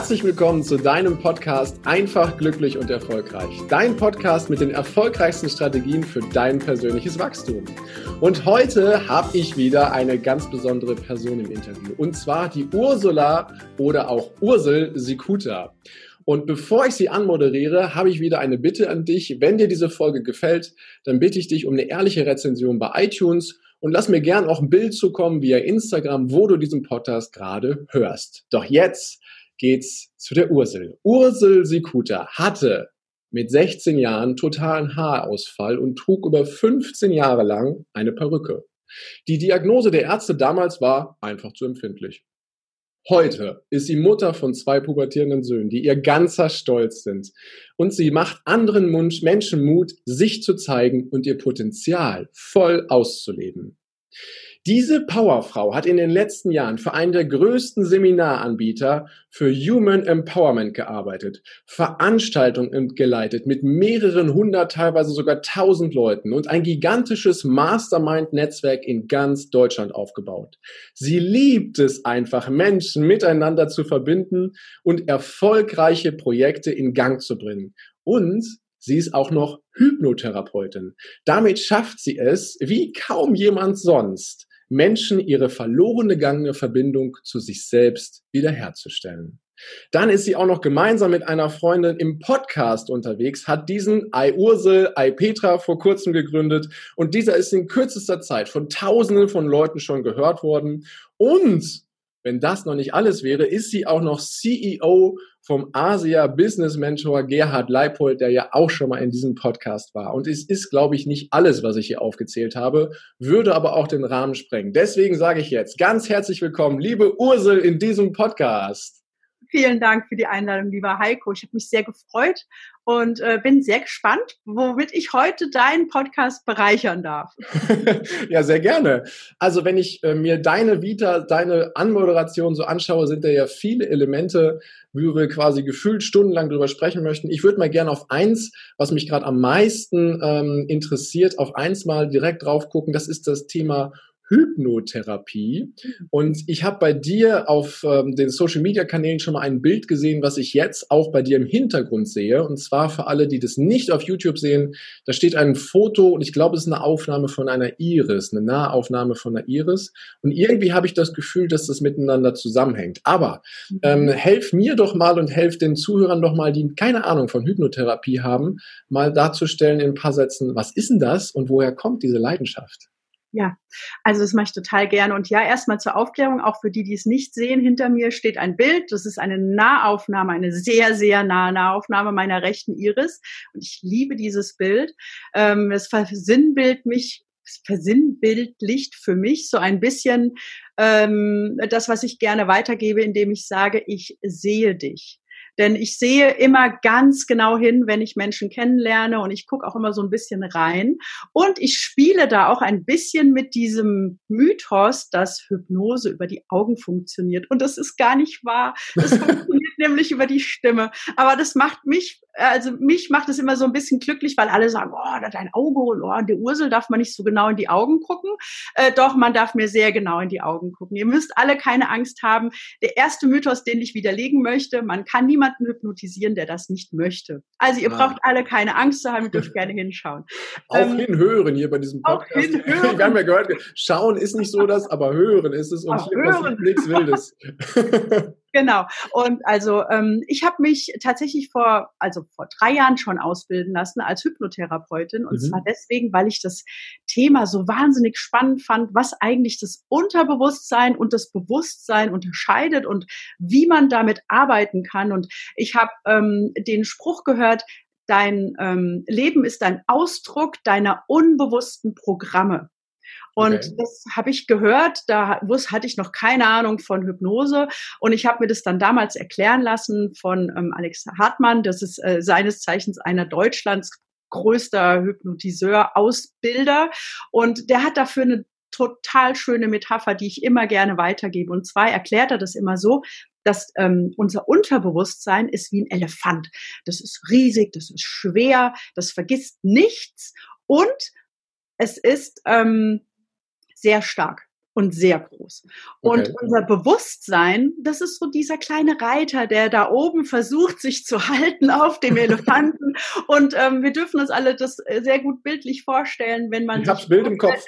Herzlich willkommen zu deinem Podcast Einfach, glücklich und erfolgreich. Dein Podcast mit den erfolgreichsten Strategien für dein persönliches Wachstum. Und heute habe ich wieder eine ganz besondere Person im Interview. Und zwar die Ursula oder auch Ursel Sikuta. Und bevor ich sie anmoderiere, habe ich wieder eine Bitte an dich. Wenn dir diese Folge gefällt, dann bitte ich dich um eine ehrliche Rezension bei iTunes und lass mir gern auch ein Bild zukommen via Instagram, wo du diesen Podcast gerade hörst. Doch jetzt geht's zu der Ursel. Ursel Sikuta hatte mit 16 Jahren totalen Haarausfall und trug über 15 Jahre lang eine Perücke. Die Diagnose der Ärzte damals war einfach zu empfindlich. Heute ist sie Mutter von zwei pubertierenden Söhnen, die ihr ganzer Stolz sind. Und sie macht anderen Menschen Mut, sich zu zeigen und ihr Potenzial voll auszuleben. Diese Powerfrau hat in den letzten Jahren für einen der größten Seminaranbieter für Human Empowerment gearbeitet, Veranstaltungen geleitet mit mehreren hundert, teilweise sogar tausend Leuten und ein gigantisches Mastermind-Netzwerk in ganz Deutschland aufgebaut. Sie liebt es einfach, Menschen miteinander zu verbinden und erfolgreiche Projekte in Gang zu bringen. Und Sie ist auch noch Hypnotherapeutin. Damit schafft sie es, wie kaum jemand sonst, Menschen ihre verlorene gegangene Verbindung zu sich selbst wiederherzustellen. Dann ist sie auch noch gemeinsam mit einer Freundin im Podcast unterwegs, hat diesen I Ursel, I Petra vor kurzem gegründet und dieser ist in kürzester Zeit von Tausenden von Leuten schon gehört worden und wenn das noch nicht alles wäre, ist sie auch noch CEO vom Asia Business Mentor Gerhard Leipold, der ja auch schon mal in diesem Podcast war. Und es ist, glaube ich, nicht alles, was ich hier aufgezählt habe, würde aber auch den Rahmen sprengen. Deswegen sage ich jetzt ganz herzlich willkommen, liebe Ursel, in diesem Podcast. Vielen Dank für die Einladung, lieber Heiko. Ich habe mich sehr gefreut und äh, bin sehr gespannt, womit ich heute deinen Podcast bereichern darf. ja, sehr gerne. Also wenn ich äh, mir deine Vita, deine Anmoderation so anschaue, sind da ja viele Elemente, wie wir quasi gefühlt stundenlang drüber sprechen möchten. Ich würde mal gerne auf eins, was mich gerade am meisten ähm, interessiert, auf eins mal direkt drauf gucken. Das ist das Thema Hypnotherapie. Und ich habe bei dir auf ähm, den Social-Media-Kanälen schon mal ein Bild gesehen, was ich jetzt auch bei dir im Hintergrund sehe. Und zwar für alle, die das nicht auf YouTube sehen, da steht ein Foto und ich glaube, es ist eine Aufnahme von einer Iris, eine Nahaufnahme von einer Iris. Und irgendwie habe ich das Gefühl, dass das miteinander zusammenhängt. Aber ähm, mhm. helf mir doch mal und helf den Zuhörern doch mal, die keine Ahnung von Hypnotherapie haben, mal darzustellen in ein paar Sätzen, was ist denn das und woher kommt diese Leidenschaft? Ja, also das mache ich total gerne. Und ja, erstmal zur Aufklärung, auch für die, die es nicht sehen, hinter mir steht ein Bild. Das ist eine Nahaufnahme, eine sehr, sehr nahe Nahaufnahme meiner rechten Iris. Und ich liebe dieses Bild. Ähm, es versinnbild mich versinnbildlicht für mich so ein bisschen ähm, das, was ich gerne weitergebe, indem ich sage, ich sehe dich. Denn ich sehe immer ganz genau hin, wenn ich Menschen kennenlerne und ich gucke auch immer so ein bisschen rein. Und ich spiele da auch ein bisschen mit diesem Mythos, dass Hypnose über die Augen funktioniert. Und das ist gar nicht wahr. Das funktioniert nämlich über die Stimme. Aber das macht mich also mich macht es immer so ein bisschen glücklich, weil alle sagen, oh, dein Auge, oh, der Ursel darf man nicht so genau in die Augen gucken. Äh, doch, man darf mir sehr genau in die Augen gucken. Ihr müsst alle keine Angst haben. Der erste Mythos, den ich widerlegen möchte, man kann niemanden hypnotisieren, der das nicht möchte. Also ihr ah. braucht alle keine Angst zu haben, ihr dürft gerne hinschauen. Auch ähm, hinhören hier bei diesem Podcast. Hinhören. Wir haben ja gehört, schauen ist nicht so das, aber hören ist es und auch hier hören. nichts Wildes. Genau. Und also ähm, ich habe mich tatsächlich vor, also vor drei Jahren schon ausbilden lassen als Hypnotherapeutin. Und mhm. zwar deswegen, weil ich das Thema so wahnsinnig spannend fand, was eigentlich das Unterbewusstsein und das Bewusstsein unterscheidet und wie man damit arbeiten kann. Und ich habe ähm, den Spruch gehört, dein ähm, Leben ist ein Ausdruck deiner unbewussten Programme. Und okay. das habe ich gehört, da wusste, hatte ich noch keine Ahnung von Hypnose. Und ich habe mir das dann damals erklären lassen von ähm, Alex Hartmann. Das ist äh, seines Zeichens einer Deutschlands größter Hypnotiseur, Ausbilder. Und der hat dafür eine total schöne Metapher, die ich immer gerne weitergebe. Und zwar erklärt er das immer so, dass ähm, unser Unterbewusstsein ist wie ein Elefant. Das ist riesig, das ist schwer, das vergisst nichts und es ist ähm, sehr stark. und sehr groß. Und okay. unser Bewusstsein, das ist so dieser kleine Reiter, der da oben versucht, sich zu halten auf dem Elefanten. und ähm, wir dürfen uns alle das äh, sehr gut bildlich vorstellen, wenn man. Ich hab's Bild im Kopf.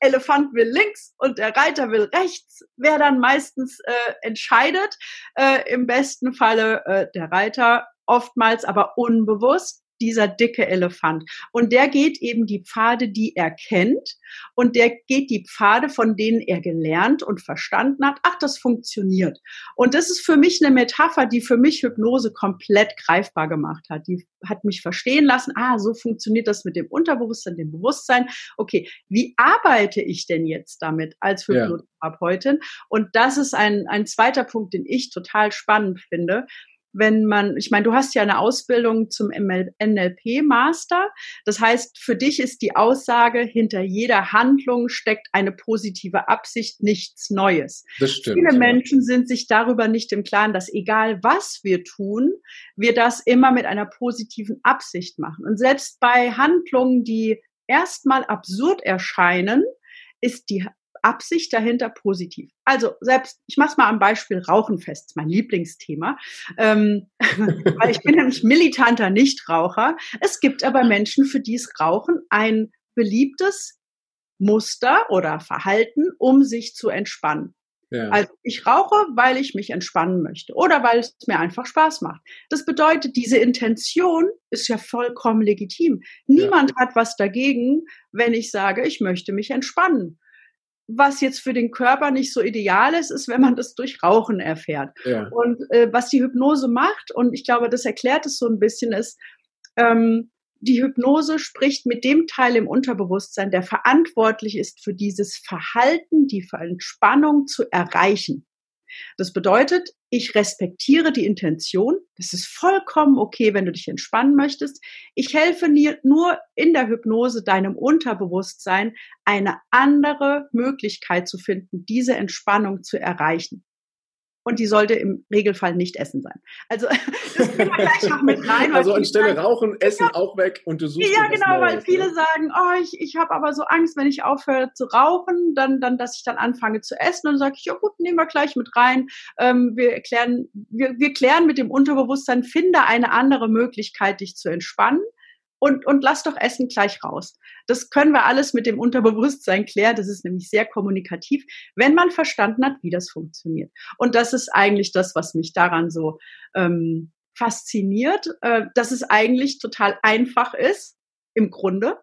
Elefant will links und der Reiter will rechts, wer dann meistens äh, entscheidet. Äh, Im besten Falle äh, der Reiter, oftmals aber unbewusst dieser dicke Elefant. Und der geht eben die Pfade, die er kennt. Und der geht die Pfade, von denen er gelernt und verstanden hat. Ach, das funktioniert. Und das ist für mich eine Metapher, die für mich Hypnose komplett greifbar gemacht hat. Die hat mich verstehen lassen, ah, so funktioniert das mit dem Unterbewusstsein, dem Bewusstsein. Okay, wie arbeite ich denn jetzt damit als Hypnotherapeutin? Ja. Und das ist ein, ein zweiter Punkt, den ich total spannend finde wenn man, ich meine, du hast ja eine Ausbildung zum NLP-Master. Das heißt, für dich ist die Aussage, hinter jeder Handlung steckt eine positive Absicht, nichts Neues. Das stimmt. Viele ja. Menschen sind sich darüber nicht im Klaren, dass egal was wir tun, wir das immer mit einer positiven Absicht machen. Und selbst bei Handlungen, die erstmal absurd erscheinen, ist die Absicht dahinter positiv. Also selbst, ich mache es mal am Beispiel Rauchen fest, mein Lieblingsthema, ähm, weil ich bin nämlich militanter Nichtraucher. Es gibt aber Menschen, für die ist Rauchen ein beliebtes Muster oder Verhalten, um sich zu entspannen. Ja. Also ich rauche, weil ich mich entspannen möchte oder weil es mir einfach Spaß macht. Das bedeutet, diese Intention ist ja vollkommen legitim. Niemand ja. hat was dagegen, wenn ich sage, ich möchte mich entspannen was jetzt für den Körper nicht so ideal ist, ist, wenn man das durch Rauchen erfährt. Ja. Und äh, was die Hypnose macht, und ich glaube, das erklärt es so ein bisschen, ist, ähm, die Hypnose spricht mit dem Teil im Unterbewusstsein, der verantwortlich ist für dieses Verhalten, die Entspannung zu erreichen. Das bedeutet, ich respektiere die Intention. Das ist vollkommen okay, wenn du dich entspannen möchtest. Ich helfe dir nur in der Hypnose deinem Unterbewusstsein eine andere Möglichkeit zu finden, diese Entspannung zu erreichen und die sollte im Regelfall nicht essen sein. Also das können wir gleich noch mit rein. Also anstelle Rauchen, Essen ja, auch weg und du suchst Ja, genau, weil viele ja. sagen, oh, ich, ich habe aber so Angst, wenn ich aufhöre zu rauchen, dann, dann, dass ich dann anfange zu essen. Und dann sage ich, ja gut, nehmen wir gleich mit rein. Ähm, wir erklären, wir, wir klären mit dem Unterbewusstsein, finde eine andere Möglichkeit, dich zu entspannen und, und lass doch Essen gleich raus. Das können wir alles mit dem Unterbewusstsein klären. Das ist nämlich sehr kommunikativ, wenn man verstanden hat, wie das funktioniert. Und das ist eigentlich das, was mich daran so ähm, fasziniert, äh, dass es eigentlich total einfach ist, im Grunde,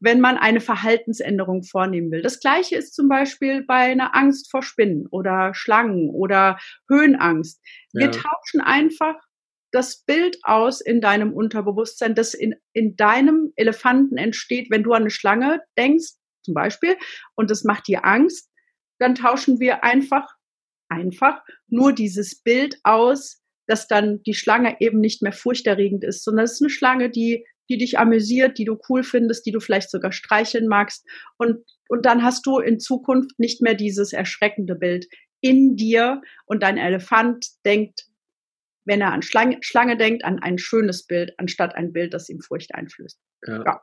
wenn man eine Verhaltensänderung vornehmen will. Das gleiche ist zum Beispiel bei einer Angst vor Spinnen oder Schlangen oder Höhenangst. Wir ja. tauschen einfach das Bild aus in deinem Unterbewusstsein, das in, in deinem Elefanten entsteht, wenn du an eine Schlange denkst, zum Beispiel, und das macht dir Angst, dann tauschen wir einfach, einfach nur dieses Bild aus, dass dann die Schlange eben nicht mehr furchterregend ist, sondern es ist eine Schlange, die, die dich amüsiert, die du cool findest, die du vielleicht sogar streicheln magst. Und, und dann hast du in Zukunft nicht mehr dieses erschreckende Bild in dir und dein Elefant denkt, wenn er an Schlange, Schlange denkt, an ein schönes Bild, anstatt ein Bild, das ihm Furcht einflößt. Ja. ja.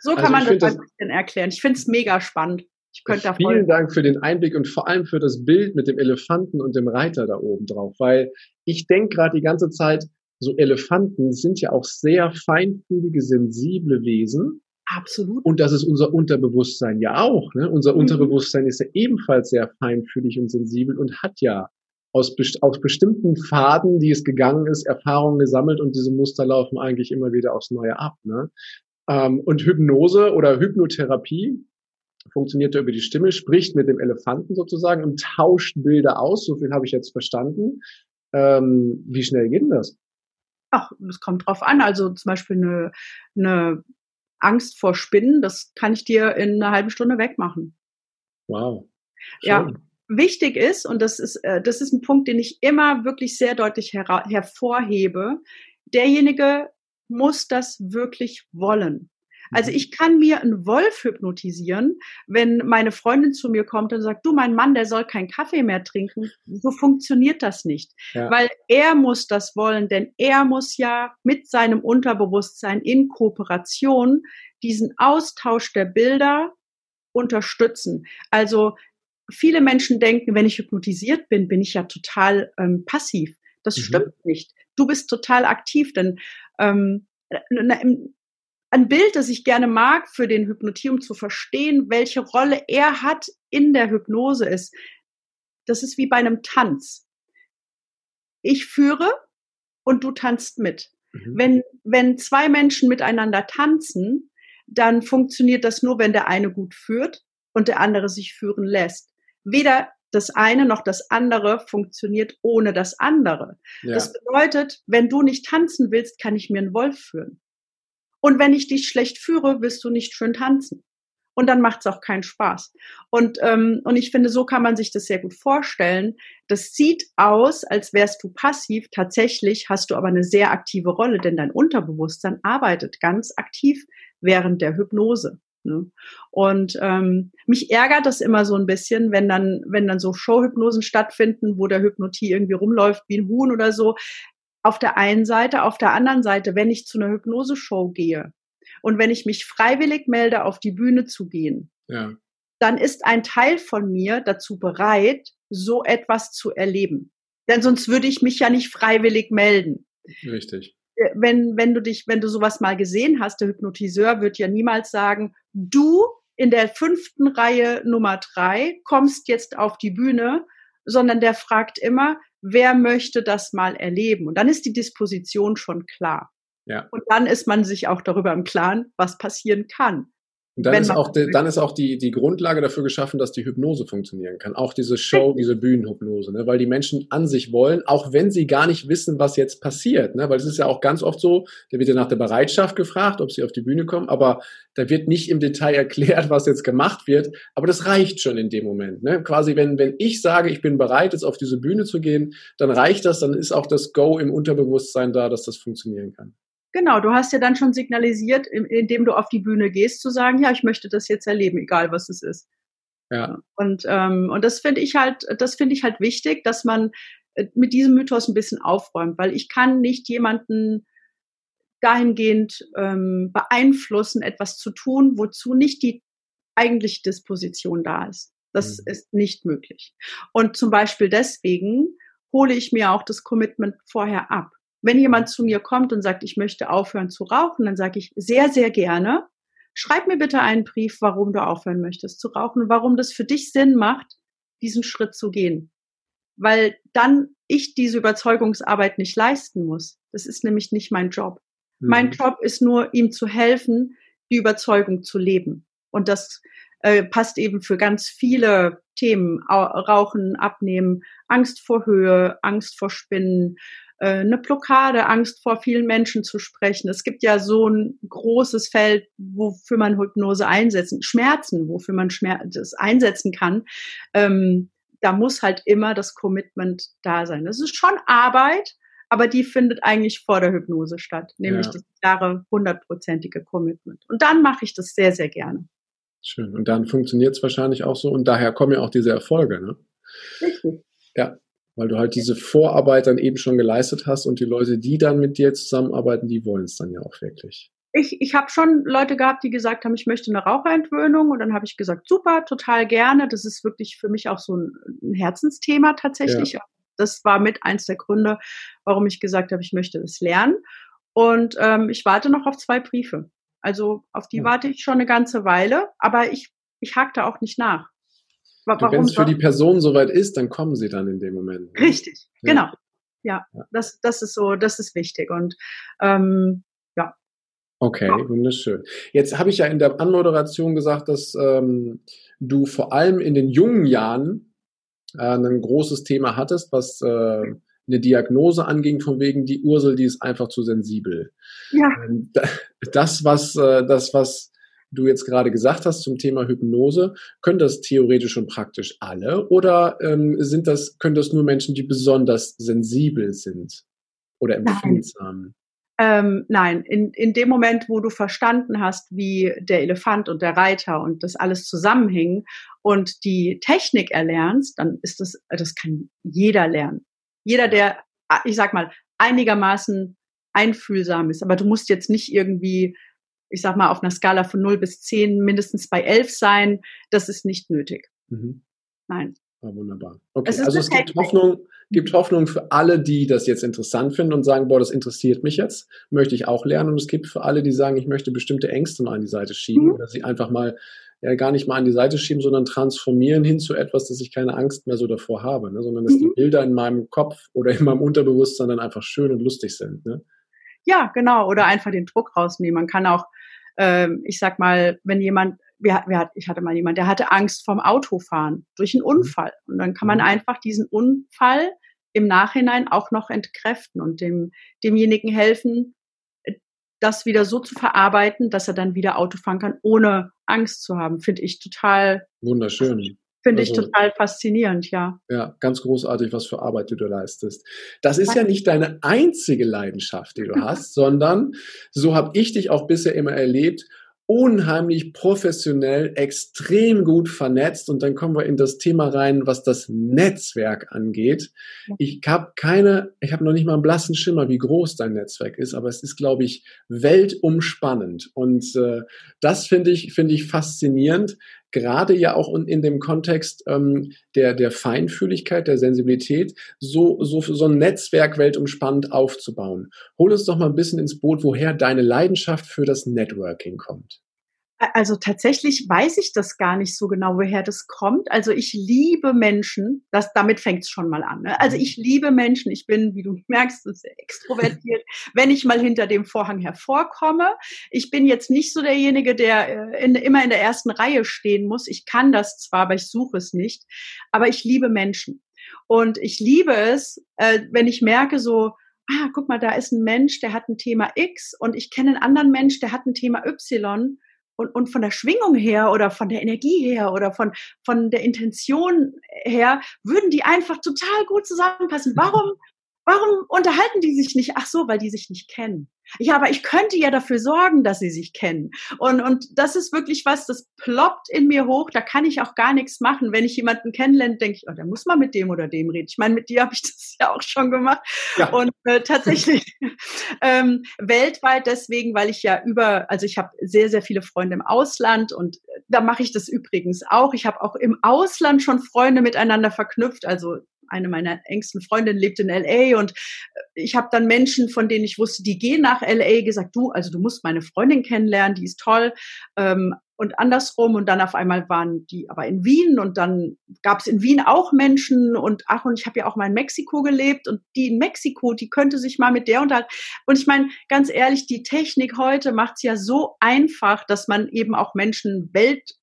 So also kann man das ein bisschen erklären. Ich finde es mega spannend. Ich könnte da Vielen Dank für den Einblick und vor allem für das Bild mit dem Elefanten und dem Reiter da oben drauf, weil ich denke gerade die ganze Zeit, so Elefanten sind ja auch sehr feinfühlige, sensible Wesen. Absolut. Und das ist unser Unterbewusstsein ja auch. Ne? Unser mhm. Unterbewusstsein ist ja ebenfalls sehr feinfühlig und sensibel und hat ja aus, aus bestimmten Pfaden, die es gegangen ist, Erfahrungen gesammelt und diese Muster laufen eigentlich immer wieder aufs Neue ab. Ne? Ähm, und Hypnose oder Hypnotherapie funktioniert über die Stimme, spricht mit dem Elefanten sozusagen und tauscht Bilder aus. So viel habe ich jetzt verstanden. Ähm, wie schnell geht denn das? Ach, es kommt drauf an. Also zum Beispiel eine, eine Angst vor Spinnen, das kann ich dir in einer halben Stunde wegmachen. Wow. Schön. Ja, wichtig ist, und das ist, äh, das ist ein Punkt, den ich immer wirklich sehr deutlich her hervorhebe, derjenige muss das wirklich wollen. Also mhm. ich kann mir einen Wolf hypnotisieren, wenn meine Freundin zu mir kommt und sagt, du, mein Mann, der soll keinen Kaffee mehr trinken. So funktioniert das nicht. Ja. Weil er muss das wollen, denn er muss ja mit seinem Unterbewusstsein in Kooperation diesen Austausch der Bilder unterstützen. Also viele Menschen denken, wenn ich hypnotisiert bin, bin ich ja total ähm, passiv. Das mhm. stimmt nicht. Du bist total aktiv, denn ähm, ein Bild, das ich gerne mag für den Hypnotie, um zu verstehen, welche Rolle er hat in der Hypnose ist. Das ist wie bei einem Tanz. Ich führe und du tanzt mit. Mhm. Wenn, wenn zwei Menschen miteinander tanzen, dann funktioniert das nur, wenn der eine gut führt und der andere sich führen lässt. Weder das eine noch das andere funktioniert ohne das andere. Ja. Das bedeutet, wenn du nicht tanzen willst, kann ich mir einen Wolf führen. Und wenn ich dich schlecht führe, wirst du nicht schön tanzen. Und dann macht es auch keinen Spaß. Und, ähm, und ich finde, so kann man sich das sehr gut vorstellen. Das sieht aus, als wärst du passiv. Tatsächlich hast du aber eine sehr aktive Rolle, denn dein Unterbewusstsein arbeitet ganz aktiv während der Hypnose. Ne? Und ähm, mich ärgert das immer so ein bisschen, wenn dann, wenn dann so Showhypnosen stattfinden, wo der Hypnotie irgendwie rumläuft wie ein Huhn oder so. Auf der einen Seite, auf der anderen Seite, wenn ich zu einer Hypnoseshow gehe und wenn ich mich freiwillig melde, auf die Bühne zu gehen, ja. dann ist ein Teil von mir dazu bereit, so etwas zu erleben. Denn sonst würde ich mich ja nicht freiwillig melden. Richtig. Äh, wenn, wenn du dich, wenn du sowas mal gesehen hast, der Hypnotiseur wird ja niemals sagen, du in der fünften Reihe Nummer drei kommst jetzt auf die Bühne, sondern der fragt immer, wer möchte das mal erleben? Und dann ist die Disposition schon klar. Ja. Und dann ist man sich auch darüber im Klaren, was passieren kann. Und dann ist auch, die, dann ist auch die, die Grundlage dafür geschaffen, dass die Hypnose funktionieren kann. Auch diese Show, diese Bühnenhypnose, ne? weil die Menschen an sich wollen, auch wenn sie gar nicht wissen, was jetzt passiert. Ne? Weil es ist ja auch ganz oft so, da wird ja nach der Bereitschaft gefragt, ob sie auf die Bühne kommen, aber da wird nicht im Detail erklärt, was jetzt gemacht wird. Aber das reicht schon in dem Moment. Ne? Quasi, wenn, wenn ich sage, ich bin bereit, jetzt auf diese Bühne zu gehen, dann reicht das, dann ist auch das Go im Unterbewusstsein da, dass das funktionieren kann. Genau, du hast ja dann schon signalisiert, indem du auf die Bühne gehst, zu sagen, ja, ich möchte das jetzt erleben, egal was es ist. Ja. Und, ähm, und das finde ich halt, das finde ich halt wichtig, dass man äh, mit diesem Mythos ein bisschen aufräumt, weil ich kann nicht jemanden dahingehend ähm, beeinflussen, etwas zu tun, wozu nicht die eigentliche Disposition da ist. Das mhm. ist nicht möglich. Und zum Beispiel deswegen hole ich mir auch das Commitment vorher ab. Wenn jemand zu mir kommt und sagt, ich möchte aufhören zu rauchen, dann sage ich sehr, sehr gerne, schreib mir bitte einen Brief, warum du aufhören möchtest zu rauchen und warum das für dich Sinn macht, diesen Schritt zu gehen. Weil dann ich diese Überzeugungsarbeit nicht leisten muss. Das ist nämlich nicht mein Job. Mhm. Mein Job ist nur, ihm zu helfen, die Überzeugung zu leben. Und das äh, passt eben für ganz viele Themen. Rauchen, Abnehmen, Angst vor Höhe, Angst vor Spinnen, äh, eine Blockade, Angst vor vielen Menschen zu sprechen. Es gibt ja so ein großes Feld, wofür man Hypnose einsetzen, Schmerzen, wofür man Schmerz einsetzen kann. Ähm, da muss halt immer das Commitment da sein. Das ist schon Arbeit, aber die findet eigentlich vor der Hypnose statt, nämlich ja. das klare, hundertprozentige Commitment. Und dann mache ich das sehr, sehr gerne. Schön. Und dann funktioniert es wahrscheinlich auch so und daher kommen ja auch diese Erfolge, ne? Richtig. Ja, weil du halt diese Vorarbeit dann eben schon geleistet hast und die Leute, die dann mit dir zusammenarbeiten, die wollen es dann ja auch wirklich. Ich, ich habe schon Leute gehabt, die gesagt haben, ich möchte eine Raucherentwöhnung und dann habe ich gesagt, super, total gerne. Das ist wirklich für mich auch so ein, ein Herzensthema tatsächlich. Ja. Das war mit eins der Gründe, warum ich gesagt habe, ich möchte das lernen. Und ähm, ich warte noch auf zwei Briefe. Also auf die ja. warte ich schon eine ganze Weile, aber ich, ich hake da auch nicht nach. Wenn es für die Person soweit ist, dann kommen sie dann in dem Moment. Ne? Richtig, ja. genau. Ja, ja, Das, das ist so, das ist wichtig. Und ähm, ja. Okay, wunderschön. Jetzt habe ich ja in der Anmoderation gesagt, dass ähm, du vor allem in den jungen Jahren äh, ein großes Thema hattest, was äh, eine Diagnose anging, von wegen die Ursel, die ist einfach zu sensibel. Ja. Ähm, das, was, äh, das, was du jetzt gerade gesagt hast zum Thema Hypnose, können das theoretisch und praktisch alle oder ähm, sind das, können das nur Menschen, die besonders sensibel sind oder empfindsam? Nein. Ähm, nein, in, in dem Moment, wo du verstanden hast, wie der Elefant und der Reiter und das alles zusammenhängen und die Technik erlernst, dann ist das, das kann jeder lernen. Jeder, der, ich sag mal, einigermaßen einfühlsam ist. Aber du musst jetzt nicht irgendwie ich sag mal, auf einer Skala von 0 bis 10 mindestens bei 11 sein. Das ist nicht nötig. Mhm. Nein. Oh, wunderbar. Okay, es also es gibt Hoffnung, gibt Hoffnung für alle, die das jetzt interessant finden und sagen, boah, das interessiert mich jetzt, möchte ich auch lernen. Und es gibt für alle, die sagen, ich möchte bestimmte Ängste mal an die Seite schieben mhm. oder sie einfach mal ja, gar nicht mal an die Seite schieben, sondern transformieren hin zu etwas, dass ich keine Angst mehr so davor habe, ne? sondern dass mhm. die Bilder in meinem Kopf oder in meinem Unterbewusstsein dann einfach schön und lustig sind. Ne? Ja, genau. Oder einfach den Druck rausnehmen. Man kann auch, ähm, ich sag mal, wenn jemand wir, wir, ich hatte mal jemand, der hatte Angst vom Autofahren durch einen mhm. Unfall. Und dann kann man mhm. einfach diesen Unfall im Nachhinein auch noch entkräften und dem, demjenigen helfen, das wieder so zu verarbeiten, dass er dann wieder Auto fahren kann, ohne Angst zu haben. Finde ich total wunderschön. Finde also, ich total faszinierend, ja. Ja, ganz großartig, was für Arbeit du da leistest. Das ist ja nicht deine einzige Leidenschaft, die du hast, sondern so habe ich dich auch bisher immer erlebt unheimlich professionell, extrem gut vernetzt. Und dann kommen wir in das Thema rein, was das Netzwerk angeht. Ich habe keine, ich habe noch nicht mal einen blassen Schimmer, wie groß dein Netzwerk ist, aber es ist, glaube ich, weltumspannend. Und äh, das finde ich, finde ich faszinierend, gerade ja auch in dem Kontext ähm, der, der Feinfühligkeit, der Sensibilität, so, so, so ein Netzwerk weltumspannend aufzubauen. Hol uns doch mal ein bisschen ins Boot, woher deine Leidenschaft für das Networking kommt. Also tatsächlich weiß ich das gar nicht so genau, woher das kommt. Also ich liebe Menschen, das, damit fängt es schon mal an. Ne? Also ich liebe Menschen, ich bin, wie du merkst, sehr extrovertiert, wenn ich mal hinter dem Vorhang hervorkomme. Ich bin jetzt nicht so derjenige, der äh, in, immer in der ersten Reihe stehen muss. Ich kann das zwar, aber ich suche es nicht. Aber ich liebe Menschen. Und ich liebe es, äh, wenn ich merke so, ah, guck mal, da ist ein Mensch, der hat ein Thema X und ich kenne einen anderen Mensch, der hat ein Thema Y und, und von der Schwingung her oder von der Energie her oder von, von der Intention her würden die einfach total gut zusammenpassen. Warum, warum unterhalten die sich nicht? Ach so, weil die sich nicht kennen. Ja, aber ich könnte ja dafür sorgen, dass sie sich kennen. Und, und das ist wirklich was, das ploppt in mir hoch. Da kann ich auch gar nichts machen. Wenn ich jemanden kennenlerne, denke ich, oh, da muss man mit dem oder dem reden. Ich meine, mit dir habe ich das ja auch schon gemacht. Ja. Und äh, tatsächlich ähm, weltweit deswegen, weil ich ja über, also ich habe sehr, sehr viele Freunde im Ausland und äh, da mache ich das übrigens auch. Ich habe auch im Ausland schon Freunde miteinander verknüpft. Also eine meiner engsten Freundinnen lebt in LA und äh, ich habe dann Menschen, von denen ich wusste, die gehen nach LA, gesagt, du, also du musst meine Freundin kennenlernen, die ist toll. Ähm, und andersrum und dann auf einmal waren die aber in Wien und dann gab es in Wien auch Menschen und ach und ich habe ja auch mal in Mexiko gelebt und die in Mexiko, die könnte sich mal mit der unterhalten. Und ich meine, ganz ehrlich, die Technik heute macht es ja so einfach, dass man eben auch Menschen welt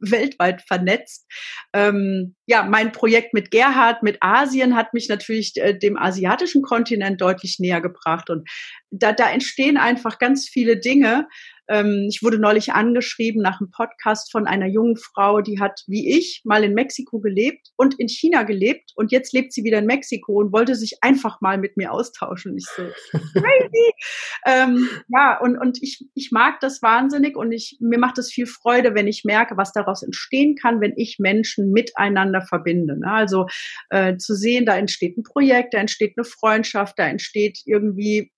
weltweit vernetzt. Ähm, ja, mein Projekt mit Gerhard, mit Asien, hat mich natürlich äh, dem asiatischen Kontinent deutlich näher gebracht. Und da, da entstehen einfach ganz viele Dinge, ich wurde neulich angeschrieben nach einem Podcast von einer jungen Frau, die hat, wie ich, mal in Mexiko gelebt und in China gelebt und jetzt lebt sie wieder in Mexiko und wollte sich einfach mal mit mir austauschen. Ich so, crazy. ähm, ja, und, und ich, ich mag das wahnsinnig und ich, mir macht es viel Freude, wenn ich merke, was daraus entstehen kann, wenn ich Menschen miteinander verbinde. Ne? Also äh, zu sehen, da entsteht ein Projekt, da entsteht eine Freundschaft, da entsteht irgendwie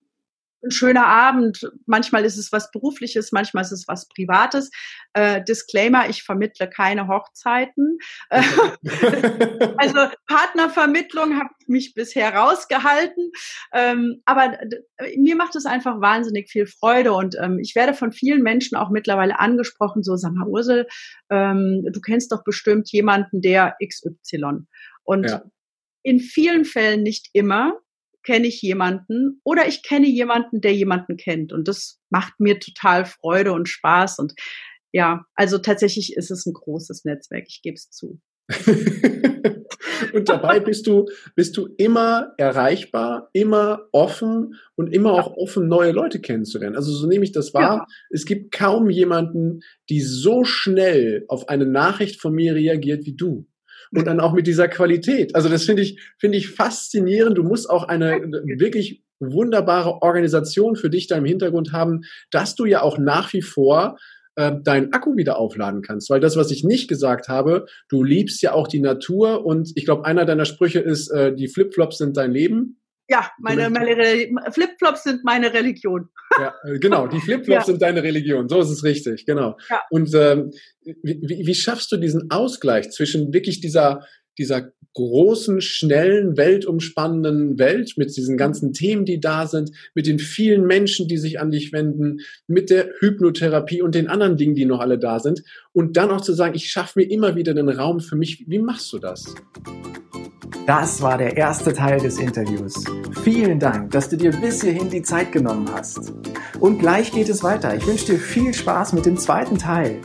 ein schöner Abend. Manchmal ist es was Berufliches, manchmal ist es was Privates. Äh, Disclaimer, ich vermittle keine Hochzeiten. also Partnervermittlung habe ich mich bisher rausgehalten. Ähm, aber mir macht es einfach wahnsinnig viel Freude und ähm, ich werde von vielen Menschen auch mittlerweile angesprochen, so sag mal Ursel, ähm, du kennst doch bestimmt jemanden, der XY. Und ja. in vielen Fällen nicht immer kenne ich jemanden oder ich kenne jemanden, der jemanden kennt. Und das macht mir total Freude und Spaß. Und ja, also tatsächlich ist es ein großes Netzwerk, ich gebe es zu. und dabei bist du, bist du immer erreichbar, immer offen und immer auch offen, neue Leute kennenzulernen. Also so nehme ich das wahr. Ja. Es gibt kaum jemanden, die so schnell auf eine Nachricht von mir reagiert wie du und dann auch mit dieser Qualität. Also das finde ich, finde ich faszinierend. Du musst auch eine wirklich wunderbare Organisation für dich da im Hintergrund haben, dass du ja auch nach wie vor äh, deinen Akku wieder aufladen kannst. Weil das, was ich nicht gesagt habe, du liebst ja auch die Natur und ich glaube, einer deiner Sprüche ist, äh, die Flipflops sind dein Leben. Ja, meine, meine Flipflops sind meine Religion. Ja, äh, genau, die Flipflops ja. sind deine Religion. So ist es richtig, genau. Ja. Und ähm, wie, wie schaffst du diesen Ausgleich zwischen wirklich dieser dieser großen, schnellen, weltumspannenden Welt mit diesen ganzen Themen, die da sind, mit den vielen Menschen, die sich an dich wenden, mit der Hypnotherapie und den anderen Dingen, die noch alle da sind. Und dann auch zu sagen, ich schaffe mir immer wieder den Raum für mich. Wie machst du das? Das war der erste Teil des Interviews. Vielen Dank, dass du dir bis hierhin die Zeit genommen hast. Und gleich geht es weiter. Ich wünsche dir viel Spaß mit dem zweiten Teil.